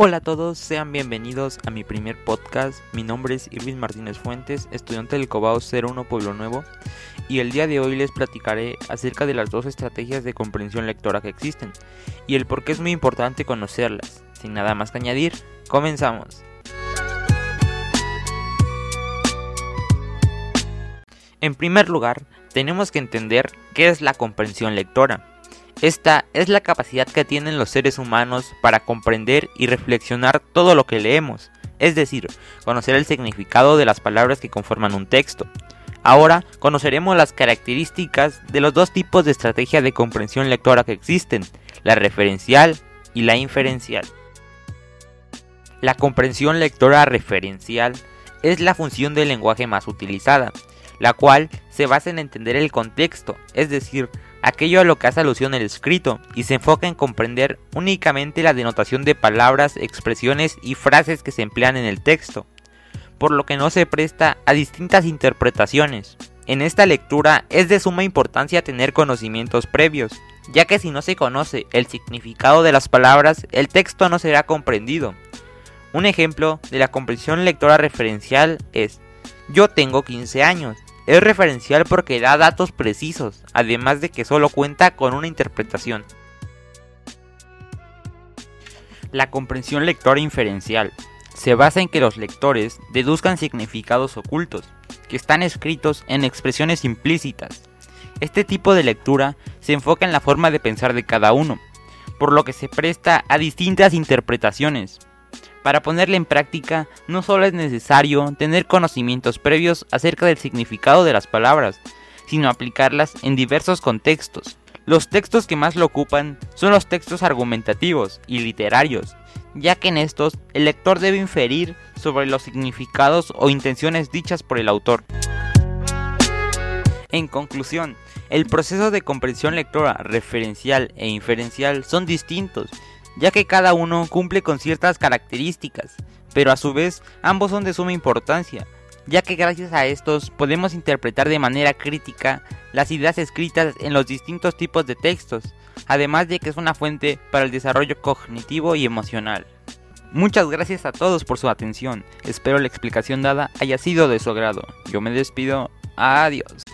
Hola a todos, sean bienvenidos a mi primer podcast. Mi nombre es Irvin Martínez Fuentes, estudiante del Cobao 01 Pueblo Nuevo, y el día de hoy les platicaré acerca de las dos estrategias de comprensión lectora que existen y el por qué es muy importante conocerlas. Sin nada más que añadir, comenzamos. En primer lugar, tenemos que entender qué es la comprensión lectora. Esta es la capacidad que tienen los seres humanos para comprender y reflexionar todo lo que leemos, es decir, conocer el significado de las palabras que conforman un texto. Ahora conoceremos las características de los dos tipos de estrategia de comprensión lectora que existen, la referencial y la inferencial. La comprensión lectora referencial es la función del lenguaje más utilizada, la cual se basa en entender el contexto, es decir, aquello a lo que hace alusión el escrito, y se enfoca en comprender únicamente la denotación de palabras, expresiones y frases que se emplean en el texto, por lo que no se presta a distintas interpretaciones. En esta lectura es de suma importancia tener conocimientos previos, ya que si no se conoce el significado de las palabras, el texto no será comprendido. Un ejemplo de la comprensión lectora referencial es, yo tengo 15 años, es referencial porque da datos precisos, además de que solo cuenta con una interpretación. La comprensión lectora inferencial se basa en que los lectores deduzcan significados ocultos, que están escritos en expresiones implícitas. Este tipo de lectura se enfoca en la forma de pensar de cada uno, por lo que se presta a distintas interpretaciones, para ponerla en práctica, no solo es necesario tener conocimientos previos acerca del significado de las palabras, sino aplicarlas en diversos contextos. Los textos que más lo ocupan son los textos argumentativos y literarios, ya que en estos el lector debe inferir sobre los significados o intenciones dichas por el autor. En conclusión, el proceso de comprensión lectora referencial e inferencial son distintos ya que cada uno cumple con ciertas características, pero a su vez ambos son de suma importancia, ya que gracias a estos podemos interpretar de manera crítica las ideas escritas en los distintos tipos de textos, además de que es una fuente para el desarrollo cognitivo y emocional. Muchas gracias a todos por su atención, espero la explicación dada haya sido de su agrado. Yo me despido, adiós.